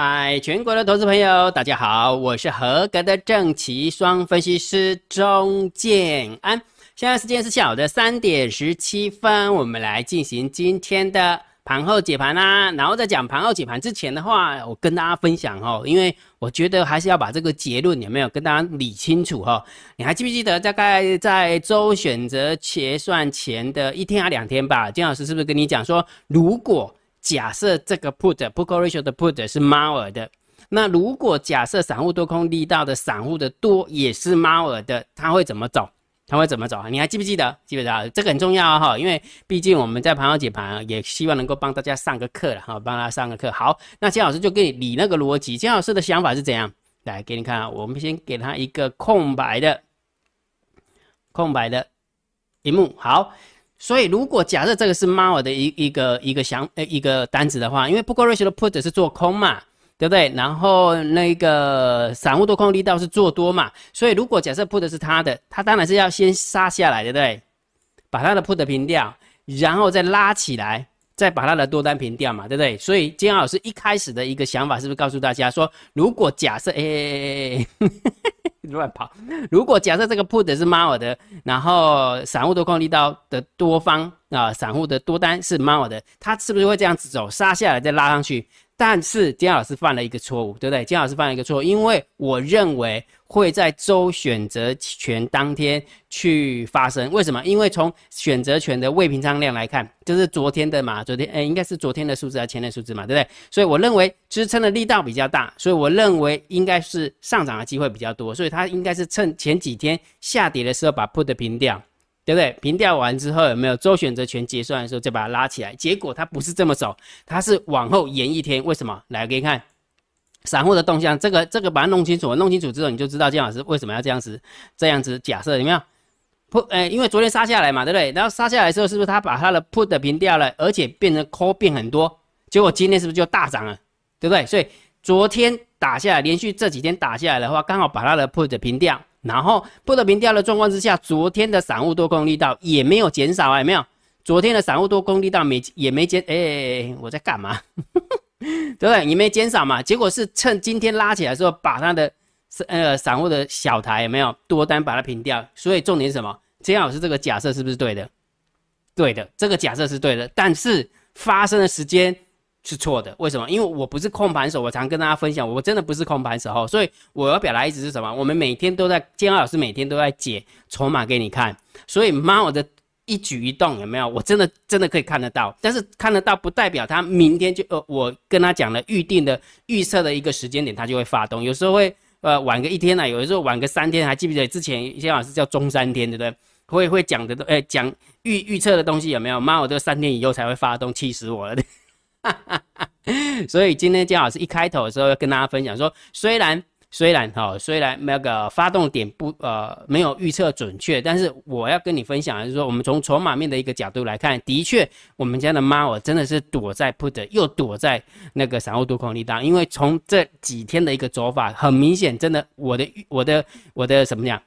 嗨，全国的投资朋友，大家好，我是合格的正奇双分析师钟建安。现在时间是下午的三点十七分，我们来进行今天的盘后解盘啦。然后在讲盘后解盘之前的话，我跟大家分享哦，因为我觉得还是要把这个结论有没有跟大家理清楚哈。你还记不记得大概在周选择结算前的一天还两天吧？金老师是不是跟你讲说，如果假设这个 put put call ratio 的 put 是猫耳的，那如果假设散户多空力道的散户的多也是猫耳的，它会怎么走？它会怎么走？你还记不记得？记不记得？这个很重要哈，因为毕竟我们在盘后解盘，也希望能够帮大家上个课了哈，帮他上个课。好，那金老师就给你理那个逻辑。金老师的想法是怎样？来给你看，我们先给他一个空白的空白的屏幕。好。所以，如果假设这个是猫的一一个一个想呃一个单子的话，因为不过 ratio 的 put 是做空嘛，对不对？然后那个散户多空力道是做多嘛，所以如果假设 put 是他的，他当然是要先杀下来，对不对？把他的 put 平掉，然后再拉起来，再把他的多单平掉嘛，对不对？所以金老师一开始的一个想法是不是告诉大家说，如果假设哎。乱跑。如果假设这个 put 是猫的，然后散户多空力道的多方啊，散户的多单是猫的，它是不是会这样子走，杀下来再拉上去？但是姜老师犯了一个错误，对不对？姜老师犯了一个错误，因为我认为会在周选择权当天去发生。为什么？因为从选择权的未平仓量来看，就是昨天的嘛，昨天诶，应该是昨天的数字还是前天数字嘛，对不对？所以我认为支撑的力道比较大，所以我认为应该是上涨的机会比较多，所以它应该是趁前几天下跌的时候把 put 平掉。对不对？平掉完之后有没有周选择权结算的时候就把它拉起来？结果它不是这么走，它是往后延一天。为什么？来给你看散户的动向，这个这个把它弄清楚，弄清楚之后你就知道姜老师为什么要这样子这样子假设有没有？put 哎，因为昨天杀下来嘛，对不对？然后杀下来的时候是不是他把他的 put 的平掉了，而且变成 call 变很多？结果今天是不是就大涨了？对不对？所以昨天打下来，连续这几天打下来的话，刚好把他的 put 的平掉。然后不得平掉的状况之下，昨天的散户多空力道也没有减少啊，有没有？昨天的散户多空力道没也没减，哎，我在干嘛？对不对？也没减少嘛。结果是趁今天拉起来的时候，把他的呃散户的小台有没有多单把它平掉？所以重点是什么？姜老师这个假设是不是对的？对的，这个假设是对的，但是发生的时间。是错的，为什么？因为我不是控盘手，我常跟大家分享，我真的不是控盘手，所以我要表达意思是什么？我们每天都在，建安老师每天都在解筹码给你看，所以妈，我的一举一动有没有？我真的真的可以看得到，但是看得到不代表他明天就呃，我跟他讲了预定的预测的一个时间点，他就会发动，有时候会呃晚个一天呢，有的时候晚个三天，还记不记得之前建老师叫中三天，对不对？会会讲的都哎讲预预测的东西有没有？妈，我这三天以后才会发动，气死我了。所以今天姜老师一开头的时候要跟大家分享说，虽然虽然哈，虽然那个发动点不呃没有预测准确，但是我要跟你分享的是说，我们从筹码面的一个角度来看，的确我们家的猫真的是躲在 put 又躲在那个散户多空力道，因为从这几天的一个走法，很明显，真的我的我的我的什么讲？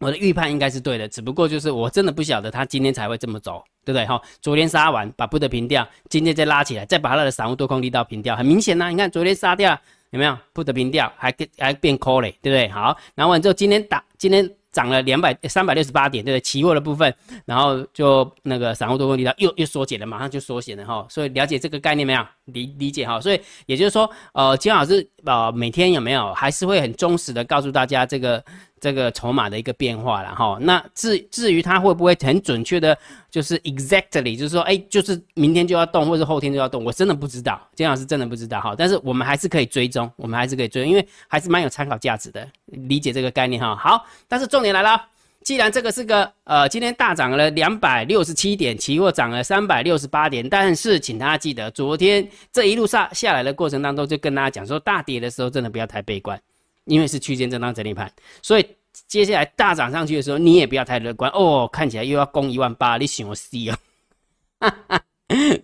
我的预判应该是对的，只不过就是我真的不晓得他今天才会这么走，对不对？哈，昨天杀完把不得平掉，今天再拉起来，再把他的散户多空力道平掉，很明显呐。你看昨天杀掉有没有不得平掉，还跟还变 call 嘞，对不对？好，然后完之后今天打，今天涨了两百三百六十八点，对不对？期货的部分，然后就那个散户多空力道又又缩减了，马上就缩减了哈。所以了解这个概念没有？理理解哈。所以也就是说，呃，金老师呃每天有没有还是会很忠实的告诉大家这个。这个筹码的一个变化了哈，那至至于它会不会很准确的，就是 exactly，就是说，哎，就是明天就要动，或者后天就要动，我真的不知道，金老师真的不知道哈。但是我们还是可以追踪，我们还是可以追，因为还是蛮有参考价值的，理解这个概念哈。好，但是重点来了，既然这个是个呃，今天大涨了两百六十七点，期货涨了三百六十八点，但是请大家记得，昨天这一路上下来的过程当中，就跟大家讲说，大跌的时候真的不要太悲观。因为是区间震荡整理盘，所以接下来大涨上去的时候，你也不要太乐观哦。看起来又要攻一万八，你想我死哦？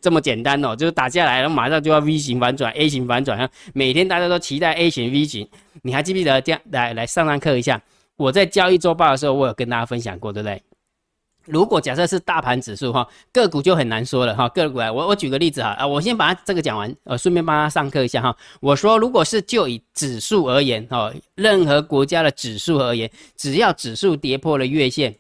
这么简单哦，就是打下来了，马上就要 V 型反转、A 型反转。每天大家都期待 A 型、V 型，你还记不记得这样来来上上课一下？我在交易周报的时候，我有跟大家分享过，对不对？如果假设是大盘指数哈，个股就很难说了哈。个股啊，我我举个例子哈啊，我先把它这个讲完，呃，顺便帮他上课一下哈。我说，如果是就以指数而言哈，任何国家的指数而言，只要指数跌破了月线，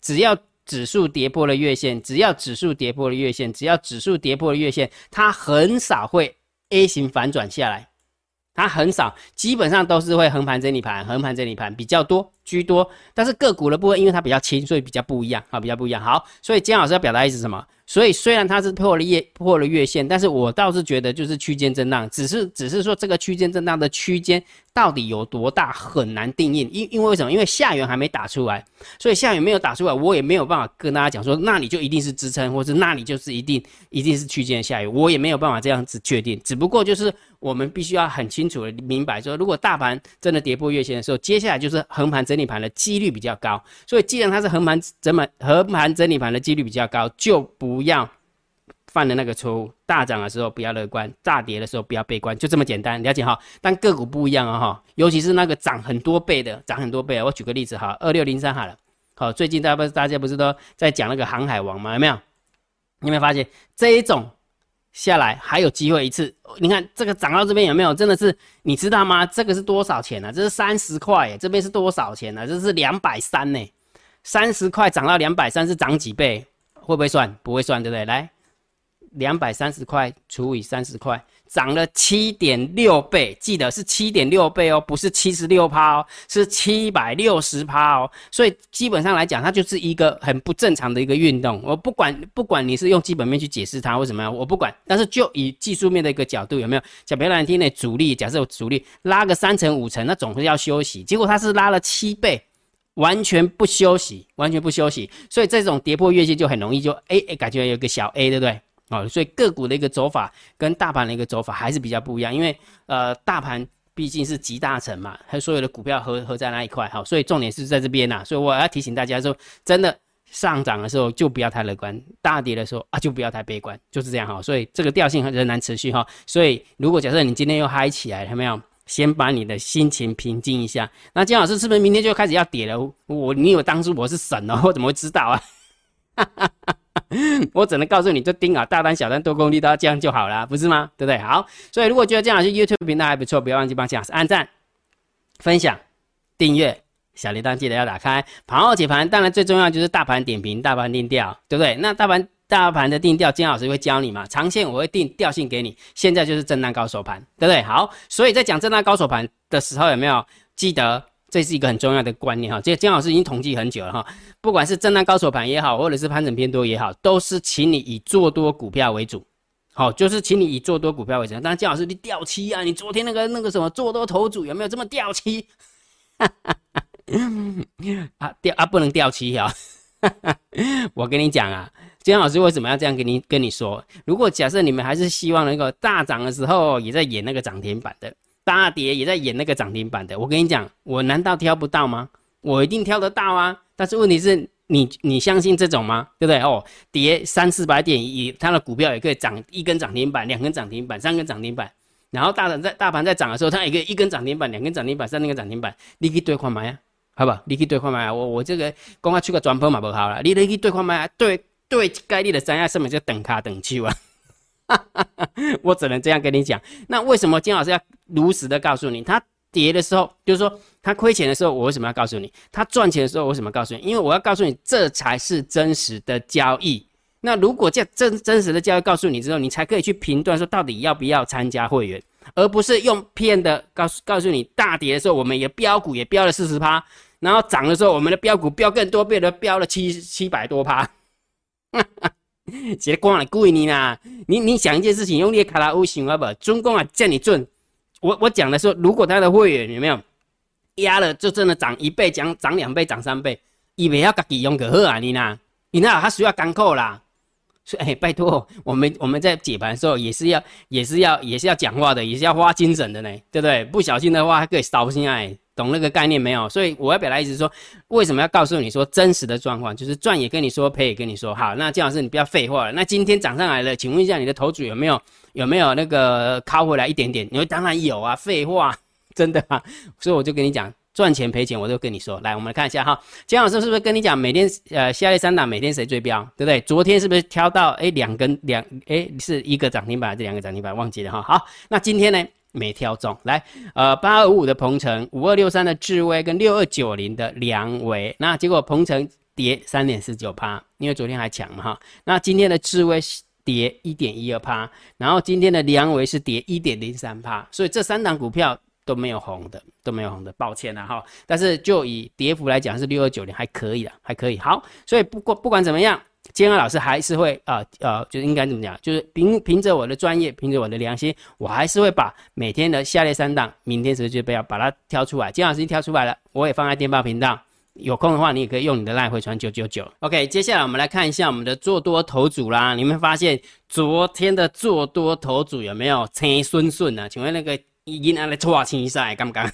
只要指数跌破了月线，只要指数跌破了月线，只要指数跌破了月线，它很少会 A 型反转下来。它很少，基本上都是会横盘整理盘，横盘整理盘比较多。居多。但是个股的部分，因为它比较轻，所以比较不一样啊，比较不一样。好，所以姜老师要表达意思什么？所以虽然它是破了月破了月线，但是我倒是觉得就是区间震荡，只是只是说这个区间震荡的区间到底有多大很难定义，因因为为什么？因为下缘还没打出来，所以下缘没有打出来，我也没有办法跟大家讲说那里就一定是支撑，或是那里就是一定一定是区间下缘，我也没有办法这样子确定。只不过就是我们必须要很清楚的明白说，如果大盘真的跌破月线的时候，接下来就是横盘整理盘的几率比较高。所以既然它是横盘整盘横盘整理盘的几率比较高，就不。要犯的那个错误，大涨的时候不要乐观，大跌的时候不要悲观，就这么简单，了解哈。但个股不一样啊哈，尤其是那个涨很多倍的，涨很多倍。我举个例子哈，二六零三好了，好，最近大家不是大家不是都在讲那个航海王吗？有没有？你有没有发现这一种下来还有机会一次？你看这个涨到这边有没有？真的是你知道吗？这个是多少钱呢？这是三十块，这边是多少钱呢？这是两百三呢，三十块涨到两百三是涨几倍？会不会算？不会算，对不对？来，两百三十块除以三十块，涨了七点六倍。记得是七点六倍哦，不是七十六趴哦，是七百六十趴哦。所以基本上来讲，它就是一个很不正常的一个运动。我不管，不管你是用基本面去解释它或什么样，我不管。但是就以技术面的一个角度，有没有？讲别难听的，主力假设有主力拉个三成五成，那总是要休息。结果它是拉了七倍。完全不休息，完全不休息，所以这种跌破月线就很容易就 A A 感觉有个小 A，对不对？哦，所以个股的一个走法跟大盘的一个走法还是比较不一样，因为呃大盘毕竟是集大成嘛，它所有的股票合合在那一块，好，所以重点是在这边呐，所以我要提醒大家说，真的上涨的时候就不要太乐观，大跌的时候啊就不要太悲观，就是这样哈，所以这个调性仍然持续哈，所以如果假设你今天又嗨起来，有没有？先把你的心情平静一下。那姜老师是不是明天就开始要跌了？我，你以为当初我是神哦？我怎么会知道啊？我只能告诉你，就盯好大单、小单、多空力都要这样就好了，不是吗？对不对？好，所以如果觉得姜老师 YouTube 频道还不错，不要忘记帮姜老师按赞、分享、订阅，小铃铛记得要打开。盘后解盘，当然最重要就是大盘点评、大盘定调，对不对？那大盘。大盘的定调，金老师会教你嘛？长线我会定调性给你，现在就是震荡高手盘，对不对？好，所以在讲震荡高手盘的时候，有没有记得这是一个很重要的观念哈？这金老师已经统计很久了哈，不管是震荡高手盘也好，或者是盘整偏多也好，都是请你以做多股票为主，好，就是请你以做多股票为主。当然，金老师你掉期啊，你昨天那个那个什么做多头组有没有这么掉期？啊掉啊不能掉期哈，我跟你讲啊。姜老师为什么要这样跟你跟你说？如果假设你们还是希望那个大涨的时候也在演那个涨停板的，大跌也在演那个涨停板的，我跟你讲，我难道挑不到吗？我一定挑得到啊！但是问题是你你相信这种吗？对不对？哦，跌三四百点，以它的股票也可以涨一根涨停板、两根涨停板、三根涨停板，然后大涨在大盘在涨的时候，它也可以一根涨停板、两根涨停板、三根涨停板，你去兑换买啊？好不好？你去兑换买啊！我我这个公开出个专播嘛不好了，你你去兑换买啊？对。对概率的三亚什么叫等卡等去啊？我只能这样跟你讲。那为什么金老师要如实的告诉你？他跌的时候，就是说他亏钱的时候，我为什么要告诉你？他赚钱的时候，我为什么告诉你？因为我要告诉你，这才是真实的交易。那如果这真真实的交易告诉你之后，你才可以去评断说到底要不要参加会员，而不是用骗的告诉告诉你，大跌的时候我们也标股也标了四十趴，然后涨的时候我们的标股标更多，变得标了七七百多趴。哈哈，直光来贵你啦！你你想一件事情，用你的卡拉乌想啊不？中共啊叫你准，我我讲的说，如果他的会员有没有压了，就真的涨一倍，涨涨两倍，涨三倍，以为要自己用个好啊你呐？你那他需要干扣啦。所以哎，拜托，我们我们在解盘的时候也是要也是要也是要讲话的，也是要花精神的呢，对不对？不小心的话还可以烧心哎。懂那个概念没有？所以我要表达意思是说，为什么要告诉你说真实的状况？就是赚也跟你说，赔也跟你说。好，那姜老师你不要废话了。那今天涨上来了，请问一下你的头主有没有有没有那个靠回来一点点？你说当然有啊，废话，真的啊。所以我就跟你讲，赚钱赔钱我都跟你说。来，我们来看一下哈，姜老师是不是跟你讲每天呃下列三档每天谁追标，对不对？昨天是不是挑到哎两根两哎是一个涨停板还是两个涨停板？忘记了哈。好，那今天呢没挑中，来呃八二五五的鹏程，五二六三的智威跟六二九零的梁维，那结果鹏程跌三点四九趴，因为昨天还强嘛哈。那今天的智威。跌一点一二趴，然后今天的梁维是跌一点零三趴，所以这三档股票都没有红的，都没有红的，抱歉了哈。但是就以跌幅来讲，是六二九零还可以的，还可以。好，所以不过不管怎么样，金安老师还是会啊呃，就应该怎么讲，就是凭凭着我的专业，凭着我的良心，我还是会把每天的下列三档，明天是就不要把它挑出来。金老师挑出来了，我也放在电报频道。有空的话，你也可以用你的赖回传九九九。OK，接下来我们来看一下我们的做多头组啦。你们发现昨天的做多头组有没有青顺顺呢？请问那个已经按了错青赛，敢不敢？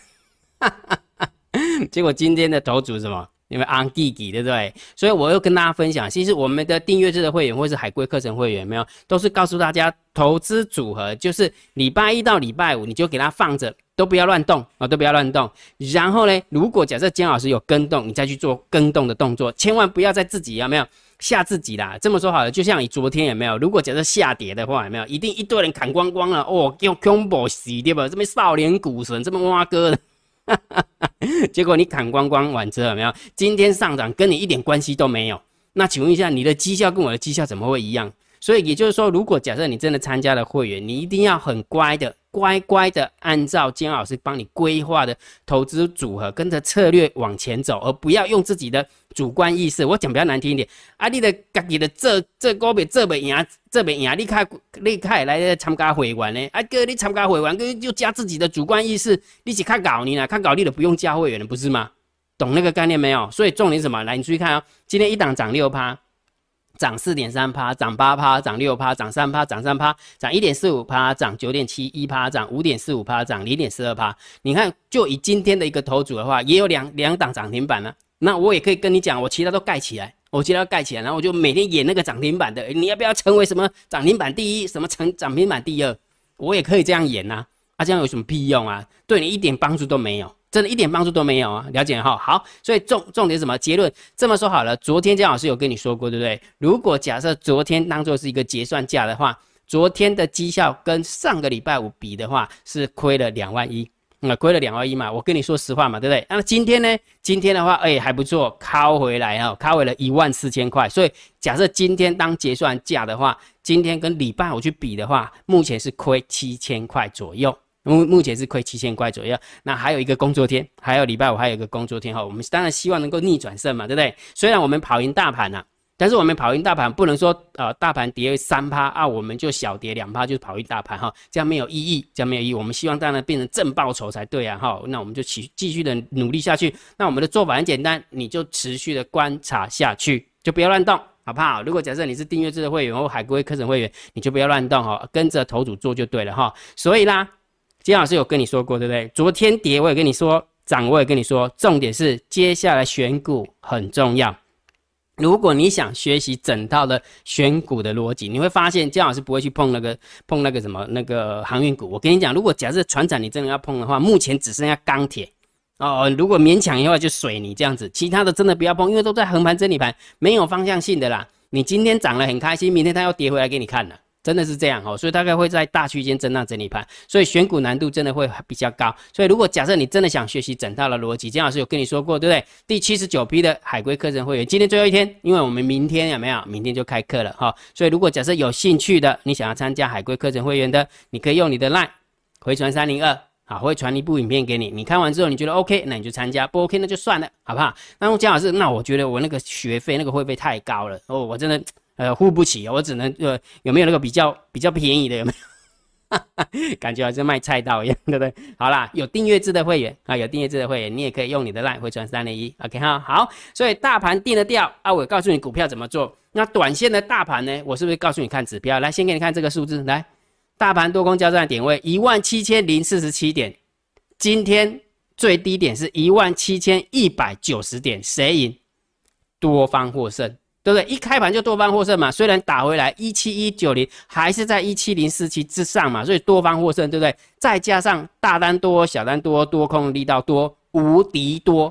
结果今天的头组什么？因为昂弟弟对不对？所以我又跟大家分享，其实我们的订阅制的会员或是海龟课程会员，没有都是告诉大家投资组合，就是礼拜一到礼拜五你就给它放着。都不要乱动啊！都不要乱动。然后呢，如果假设姜老师有跟动，你再去做跟动的动作，千万不要在自己有没有吓自己啦。这么说好了，就像你昨天有没有？如果假设下跌的话，有没有？一定一堆人砍光光了哦，用 combo 洗对吧？这边少年股神这么挖哥的，哈 哈结果你砍光光完之后有没有？今天上涨跟你一点关系都没有。那请问一下，你的绩效跟我的绩效怎么会一样？所以也就是说，如果假设你真的参加了会员，你一定要很乖的。乖乖的按照金老师帮你规划的投资组合，跟着策略往前走，而不要用自己的主观意识。我讲比较难听一点，啊，你的家己的这这股票这边赢，这边赢，你看你看来参加会员呢？啊哥，你参加会员，哥就加自己的主观意识，你是看搞你呢？看搞你的不用加会员了，不是吗？懂那个概念没有？所以重点什么？来，你注意看啊，今天一档涨六趴。涨四点三趴，涨八趴，涨六趴，涨三趴，涨三趴，涨一点四五趴，涨九点七一趴，涨五点四五趴，涨零点四二趴。你看，就以今天的一个头组的话，也有两两档涨停板呢。那我也可以跟你讲，我其他都盖起来，我其他盖起来，然后我就每天演那个涨停板的。你要不要成为什么涨停板第一，什么成涨停板第二？我也可以这样演呐。啊，这样有什么屁用啊？对你一点帮助都没有。真的一点帮助都没有啊！了解哈，好，所以重重点什么结论？这么说好了，昨天姜老师有跟你说过，对不对？如果假设昨天当做是一个结算价的话，昨天的绩效跟上个礼拜五比的话，是亏了两万一，那亏了两万一嘛？我跟你说实话嘛，对不对？那么今天呢？今天的话，哎，还不错，靠回来哈，靠回了一万四千块。所以假设今天当结算价的话，今天跟礼拜五去比的话，目前是亏七千块左右。目目前是亏七千块左右，那还有一个工作天，还有礼拜五还有一个工作天哈，我们当然希望能够逆转胜嘛，对不对？虽然我们跑赢大盘呐，但是我们跑赢大盘不能说呃大盘跌三趴啊，我们就小跌两趴就跑赢大盘哈，这样没有意义，这样没有意义。我们希望当然变成正报酬才对啊哈，那我们就继继续的努力下去。那我们的做法很简单，你就持续的观察下去，就不要乱动，好不好？如果假设你是订阅制的会员或海龟课程会员，你就不要乱动哈，跟着头主做就对了哈。所以啦。金老师有跟你说过，对不对？昨天跌我也跟你说，涨我也跟你说，重点是接下来选股很重要。如果你想学习整套的选股的逻辑，你会发现金老师不会去碰那个碰那个什么那个航运股。我跟你讲，如果假设船长你真的要碰的话，目前只剩下钢铁哦。如果勉强的话，就水泥这样子，其他的真的不要碰，因为都在横盘整理盘，没有方向性的啦。你今天涨了很开心，明天它要跌回来给你看了。真的是这样哦，所以大概会在大区间震荡整理盘，所以选股难度真的会比较高。所以如果假设你真的想学习整套的逻辑，姜老师有跟你说过，对不对？第七十九批的海龟课程会员，今天最后一天，因为我们明天有没有？明天就开课了哈。所以如果假设有兴趣的，你想要参加海龟课程会员的，你可以用你的 LINE 回传三零二，好，会传一部影片给你。你看完之后你觉得 OK，那你就参加；不 OK 那就算了，好不好？那姜老师，那我觉得我那个学费那个会费太高了哦，我真的。呃，付不起，我只能呃，有没有那个比较比较便宜的？有没有？感觉好像卖菜刀一样，对不对？好啦，有订阅制的会员啊，有订阅制的会员，你也可以用你的 line 回传三零一，OK 哈。好，所以大盘定了调啊，我告诉你股票怎么做。那短线的大盘呢？我是不是告诉你看指标？来，先给你看这个数字，来，大盘多空交战点位一万七千零四十七点，今天最低点是一万七千一百九十点，谁赢？多方获胜。对不对？一开盘就多方获胜嘛，虽然打回来一七一九零，还是在一七零四七之上嘛，所以多方获胜，对不对？再加上大单多、小单多、多空力道多，无敌多。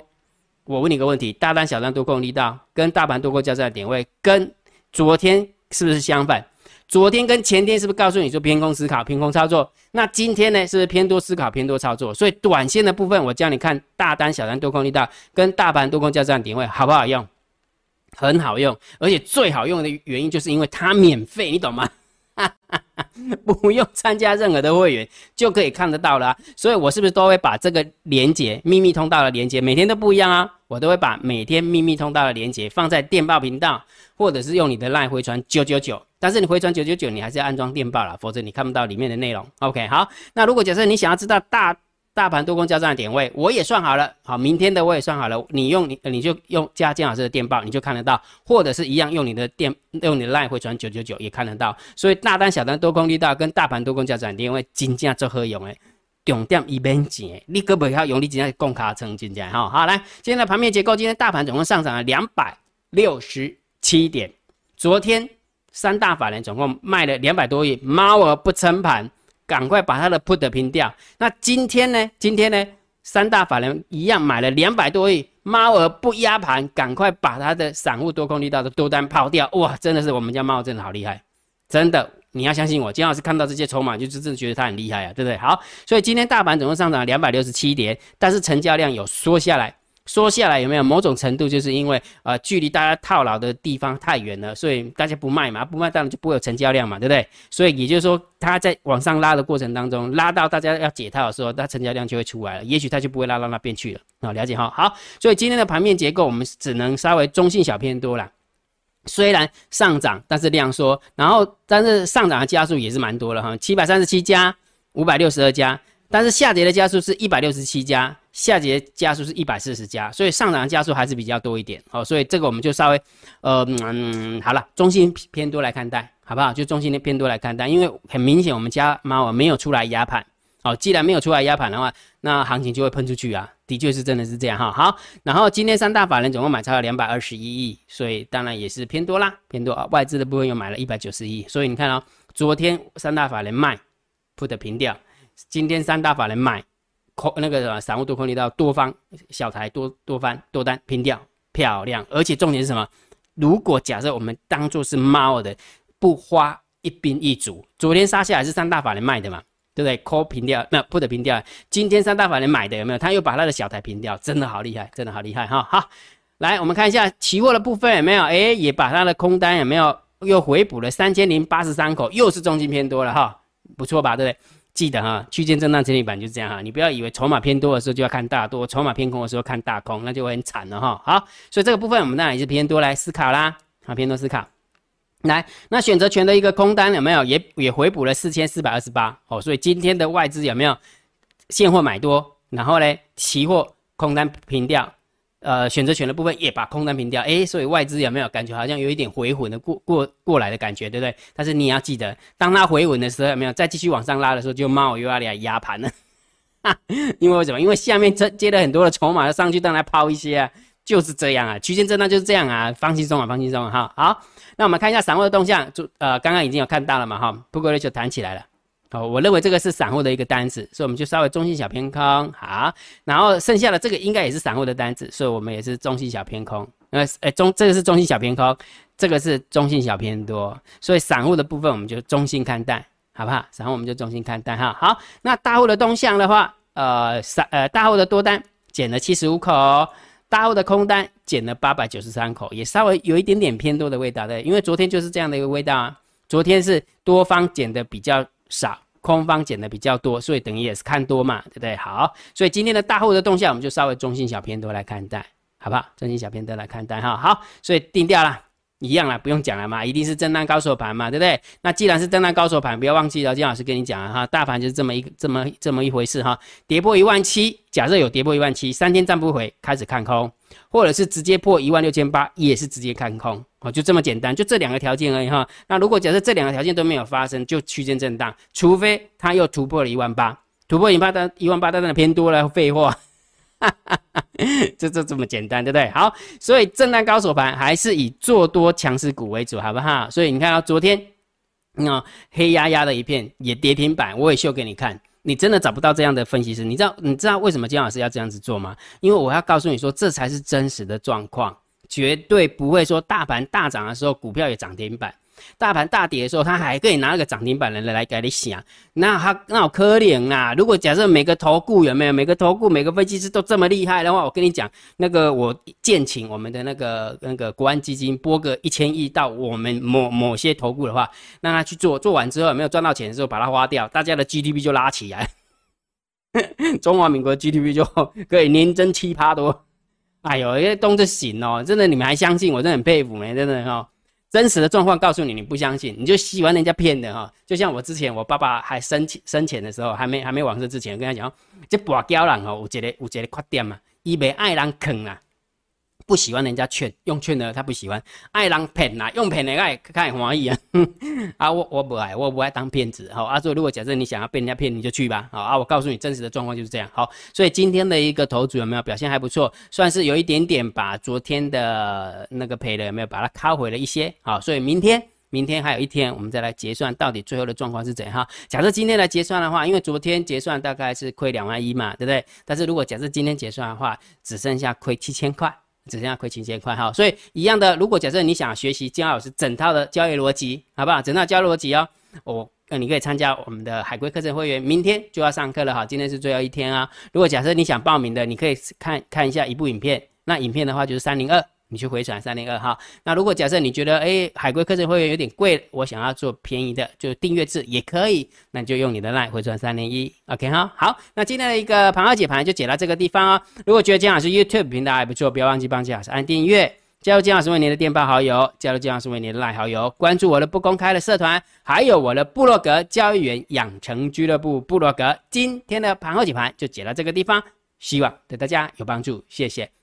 我问你个问题：大单、小单多空力道跟大盘多空交战的点位，跟昨天是不是相反？昨天跟前天是不是告诉你说偏空思考、偏空操作？那今天呢，是不是偏多思考、偏多操作？所以短线的部分，我教你看大单、小单多空力道跟大盘多空交战点位好不好用？很好用，而且最好用的原因就是因为它免费，你懂吗？不用参加任何的会员就可以看得到了，所以我是不是都会把这个连接秘密通道的连接每天都不一样啊？我都会把每天秘密通道的连接放在电报频道，或者是用你的 LINE 回传九九九，但是你回传九九九，你还是要安装电报了，否则你看不到里面的内容。OK，好，那如果假设你想要知道大。大盘多空交战的点位，我也算好了。好，明天的我也算好了。你用你，你就用加金老师的电报，你就看得到，或者是一样用你的电，用你的 line 回传九九九也看得到。所以大单、小单多空力道跟大盘多空交战点位，金价做何用诶？重点一边钱，你可不要用你今天共卡成金价哈。好，来，今天的盘面结构，今天大盘总共上涨了两百六十七点。昨天三大法人总共卖了两百多亿，猫儿不撑盘。赶快把他的 put 平掉。那今天呢？今天呢？三大法人一样买了两百多亿，猫儿不压盘，赶快把他的散户多空力道的多单抛掉。哇，真的是我们家猫真的好厉害，真的，你要相信我。金老师看到这些筹码，就真的觉得他很厉害啊，对不对？好，所以今天大盘总共上涨两百六十七点，但是成交量有缩下来。说下来有没有某种程度，就是因为呃距离大家套牢的地方太远了，所以大家不卖嘛，不卖当然就不会有成交量嘛，对不对？所以也就是说，它在往上拉的过程当中，拉到大家要解套的时候，它成交量就会出来了，也许它就不会拉到那边去了啊，了解哈？好，所以今天的盘面结构我们只能稍微中性小偏多了，虽然上涨，但是量缩，然后但是上涨的加速也是蛮多了哈，七百三十七家，五百六十二家。但是下跌的加速是一百六十七家，下跌加速是一百四十家，所以上涨的加速还是比较多一点。哦，所以这个我们就稍微，呃，嗯，好了，中性偏多来看待，好不好？就中性的偏多来看待，因为很明显我们家猫没有出来压盘。好，既然没有出来压盘的话，那行情就会喷出去啊，的确是真的是这样哈。好，然后今天三大法人总共买超了两百二十一亿，所以当然也是偏多啦，偏多啊。外资的部分又买了一百九十亿，所以你看哦，昨天三大法人卖，put 平掉。今天三大法人买空那个什么散户多空力道多方小台多多翻多单平掉漂亮，而且重点是什么？如果假设我们当做是猫的，不花一兵一卒，昨天杀下来是三大法人卖的嘛，对不对空平掉那 put 平掉，今天三大法人买的有没有？他又把他的小台平掉，真的好厉害，真的好厉害哈！好，来我们看一下期货的部分有没有？哎，也把他的空单有没有又回补了三千零八十三口，又是重金偏多了哈，不错吧？对不对？记得哈，区间震荡整理板就是这样哈，你不要以为筹码偏多的时候就要看大多，筹码偏空的时候看大空，那就会很惨了哈。好，所以这个部分我们当然也是偏多来思考啦，啊，偏多思考。来，那选择权的一个空单有没有也也回补了四千四百二十八哦，所以今天的外资有没有现货买多，然后呢，期货空单平掉。呃，选择权的部分也把空单平掉，哎，所以外资有没有感觉好像有一点回稳的过过过来的感觉，对不对？但是你要记得，当它回稳的时候，有没有再继续往上拉的时候，就冒又要来压盘了。因为为什么？因为下面接接了很多的筹码要上去，当然抛一些啊，就是这样啊，区间震荡就是这样啊，放轻松啊，放轻松哈。好，那我们看一下散户的动向，就呃，刚刚已经有看到了嘛，哈，不过呢就弹起来了。好，我认为这个是散户的一个单子，所以我们就稍微中性小偏空。好，然后剩下的这个应该也是散户的单子，所以我们也是中性小偏空。呃，哎中这个是中性小偏空，这个是中性小偏多，所以散户的部分我们就中性看待，好不好？散户我们就中性看待哈。好，那大户的动向的话，呃，散呃大户的多单减了七十五口，大户的空单减了八百九十三口，也稍微有一点点偏多的味道的，因为昨天就是这样的一个味道啊，昨天是多方减的比较。少空方减的比较多，所以等于也是看多嘛，对不对？好，所以今天的大户的动向，我们就稍微中性小偏多来看待，好不好？中性小偏多来看待哈。好，所以定掉了，一样了，不用讲了嘛，一定是震荡高手盘嘛，对不对？那既然是震荡高手盘，不要忘记了，金老师跟你讲了哈，大盘就是这么一这么这么一回事哈。跌破一万七，假设有跌破一万七，三天站不回，开始看空，或者是直接破一万六千八，也是直接看空。哦，就这么简单，就这两个条件而已哈。那如果假设这两个条件都没有发生，就区间震荡，除非它又突破了一万八，突破一万八，一万八当然偏多了，废话，就就这么简单，对不对？好，所以震荡高手盘还是以做多强势股为主，好不好？所以你看到昨天，那黑压压的一片也跌停板，我也秀给你看。你真的找不到这样的分析师，你知道你知道为什么金老师要这样子做吗？因为我要告诉你说，这才是真实的状况，绝对不会说大盘大涨的时候，股票也涨停板。大盘大跌的时候，他还可以拿那个涨停板的来来给你想，那他那好可怜啊！如果假设每个投顾有没有每个投顾每个分析师都这么厉害的话，我跟你讲，那个我建请我们的那个那个国安基金拨个一千亿到我们某某些投顾的话，让他去做，做完之后没有赚到钱的时候把它花掉，大家的 GDP 就拉起来，中华民国 GDP 就可以年增七趴多。哎呦，因为东西行哦，真的你们还相信我，真的很佩服你们，真的哦。真实的状况告诉你，你不相信，你就喜欢人家骗的哈。就像我之前，我爸爸还生前生前的时候，还没还没往生之前，跟他讲，这跋胶人哦，有一个有一个缺点嘛，伊袂爱人坑啊。不喜欢人家劝，用劝的他不喜欢，爱人骗呐，用骗的爱看欢喜啊。啊，我我不爱，我不爱当骗子。好，阿叔，如果假设你想要被人家骗，你就去吧。好啊，我告诉你真实的状况就是这样。好，所以今天的一个投组有没有表现还不错，算是有一点点把昨天的那个赔的有没有把它靠回了一些。好，所以明天明天还有一天，我们再来结算，到底最后的状况是怎样？哈，假设今天来结算的话，因为昨天结算大概是亏两万一嘛，对不对？但是如果假设今天结算的话，只剩下亏七千块。只剩下亏七千块哈，所以一样的，如果假设你想学习金老师整套的交易逻辑，好不好？整套交易逻辑哦，我那你可以参加我们的海龟课程会员，明天就要上课了哈，今天是最后一天啊。如果假设你想报名的，你可以看看一下一部影片，那影片的话就是三零二。你去回传三零二哈，那如果假设你觉得哎海龟课程会员有点贵，我想要做便宜的，就订阅制也可以，那你就用你的 line 回传三零一，OK 哈。好，那今天的一个盘号解盘就解到这个地方哦。如果觉得姜老师 YouTube 频道还不错，不要忘记帮姜老师按订阅，加入姜老师为你的电报好友，加入姜老师为你的 line 好友，关注我的不公开的社团，还有我的部落格交易员养成俱乐部部落格。今天的盘后解盘就解到这个地方，希望对大家有帮助，谢谢。